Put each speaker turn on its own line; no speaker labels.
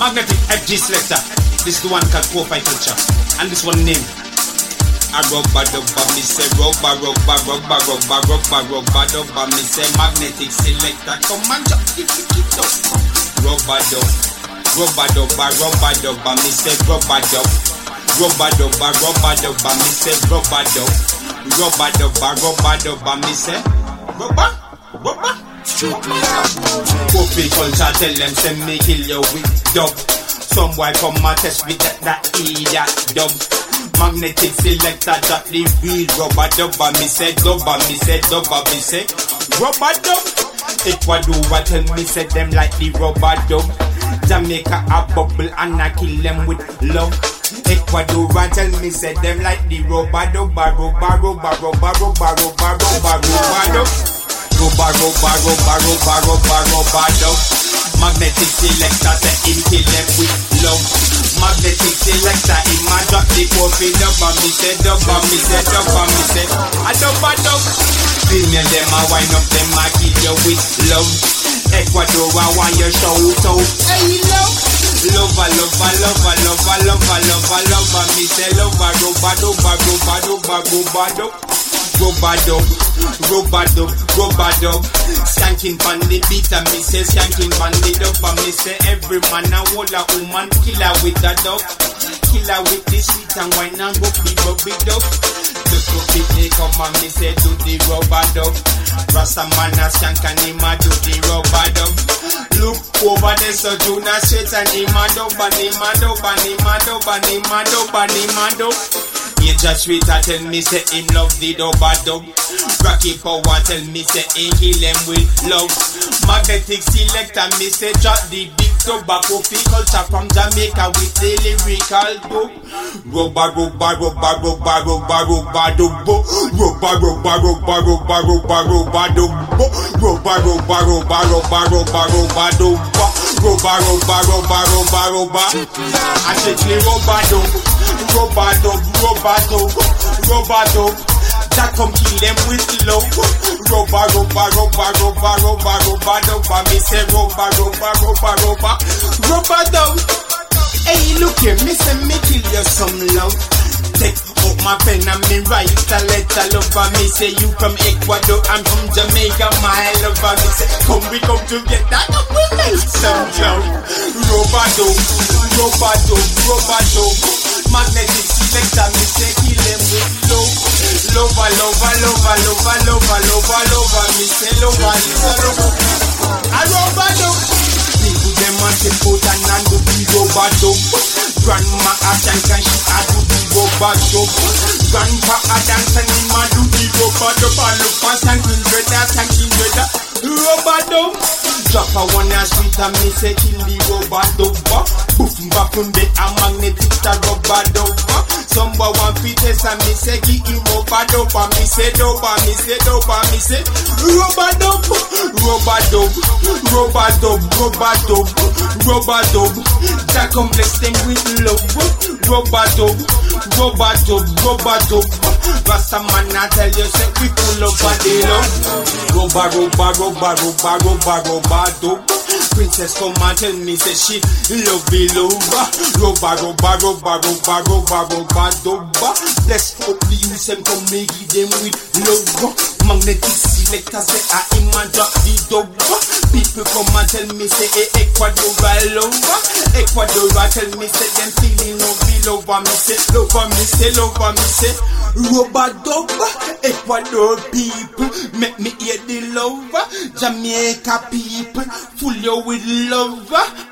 Magnetic FG Selektah. This is the one called Kofi Kulcha. And this one named a rubber dubber, me say rubber, rubber, rubber, rubber, rubber, rubber dubber, me say magnetic Selektah. Come on, jump, kick, kick, kick, up. Rubber dub, rubber dubber, rubber dubber, me say rubber dub. Rubber dubber, rubber dubber, me say rubber dub. Rubber dubber, rubber dubber, me say rubber, rubber. Kofi Kulcha, tell them send me kill you with dub. Some boy come and test with that, that idiot dub. Magnetic Selektah that the real rubber dubber. Me say dubber, me say dubber, me say rubber dub. Ecuador tell me say them like the rubber dub. Jamaica a bubble and I kill them with love. Ecuador tell me say them like the rubber dubber, rubber, rubber, rubber, rubber, rubber, rubber, rubber dub. Rubber, rubber, rubber, rubber, rubber, rubber dub. Magnetic Selektah kill them with love. Magnetic Selektah him a drop the dubber. Me say dubber, me say dubber, me say a dubber dub. Female them a wind up, them a kill you with love. Ecuador I want you shout out. Hey love. Lover, lover, lover, lover, lover, lover, lover. Me say lover, rubber, rubber, rubber, rubber, rubber dub. Rubber dub, rubber dub, rubber dub. Skanking pan the beat and me say skanking pan the dub. And me say every man a hold a woman killer with a dub. Killer with the sweet and wine and go be rubby dub. The coffee they come and me say do the rubber dub. Rasta man a skank and him a do the rubber dub. Look over there so not sweat and him a dub and him a dub and him a dub and him a dub and him a dub. He just sweet I tell me say him love the dubba dub. Rocky power tell me say he kill him with love. Magnetic Selektah me say drop the big tobacco free culture from Jamaica with the lyrical book. Rubber, rubber, rubber, rubber, rubber, rubber, dubbo. Rubber, rubber, rubber, rubber, rubber, rubber, dubbo. Rubber, rubber, rubber, rubber, rubber, rubber, dubbo. Rubber, rubber, rubber, rubber, rubber. I strictly rubber dub. Rubber dub, rubber dub, rubber dub. That come kill them with love. Rubber, rubber, rubber, rubber, rubber, rubber dub. Me say rubber, rubber, rubber, rubber, rubber dub. Hey, look here, me say me kill you some love. Take out my pen and me write a letter, lover. Me say you from Ecuador, I'm from Jamaica, my lover. Me say come we come together, we make some love. Rubber dub, rubber dub, rubber dub. Magnetic Selektah, Lover, lover, lover, lover, lover, lover. Me say lover, lover, lover. I rubber dub. People them to put and and do the rubber dub. Grandma a dance and she a do the rubber dub. Grandpa a dance and him a do the rubber dub. I look for thanking brother, thanking brother. Rubber dub. Drop a one as sweet and me say kill the rubber dub. Boof back on the a magnetic the rubber dub. Somebody want fit test and me say give him rubber dub. And me say dub, and me say dub, and me say rubber dub. Rubber dub, rubber dub, rubber dub, rubber dub. That come bless them with love. Rubber dub, rubber. Rasta man I tell you say we full up the love. Rubber, rubber, rubber, rubber, rubber, rubber. Princess come and tell me say she love the lover. Rubber, rubber, rubber, rubber, rubber, rubber dub. Bless up the youth and come make them with love. Magnetic Selektah say I drop the dub. People come and tell me say hey, Ecuador I lover. Ecuador tell me say them feeling love the lover. Me say lover, me say lover, me say dub. Ecuador people make me hear the lover. Jamaica people full you with love.